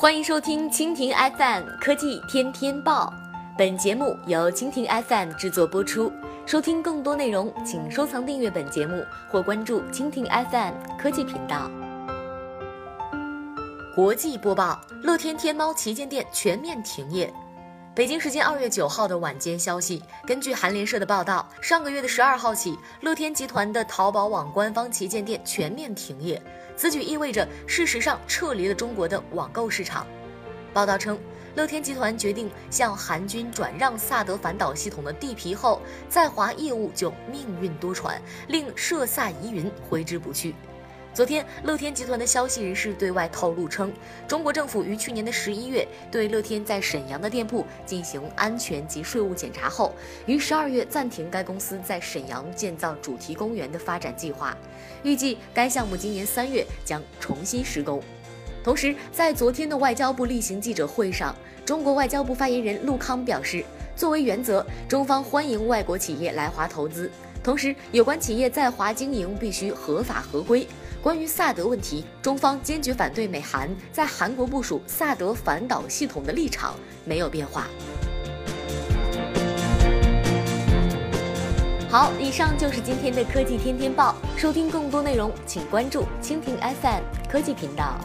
欢迎收听蜻蜓 FM 科技天天报，本节目由蜻蜓 FM 制作播出。收听更多内容，请收藏订阅本节目或关注蜻蜓 FM 科技频道。国际播报：乐天天猫旗舰店全面停业。北京时间二月九号的晚间消息，根据韩联社的报道，上个月的十二号起，乐天集团的淘宝网官方旗舰店全面停业。此举意味着，事实上撤离了中国的网购市场。报道称，乐天集团决定向韩军转让萨德反导系统的地皮后，在华业务就命运多舛，令涉萨疑云挥之不去。昨天，乐天集团的消息人士对外透露称，中国政府于去年的十一月对乐天在沈阳的店铺进行安全及税务检查后，于十二月暂停该公司在沈阳建造主题公园的发展计划，预计该项目今年三月将重新施工。同时，在昨天的外交部例行记者会上，中国外交部发言人陆康表示，作为原则，中方欢迎外国企业来华投资，同时有关企业在华经营必须合法合规。关于萨德问题，中方坚决反对美韩在韩国部署萨德反导系统的立场没有变化。好，以上就是今天的科技天天报。收听更多内容，请关注蜻蜓 FM 科技频道。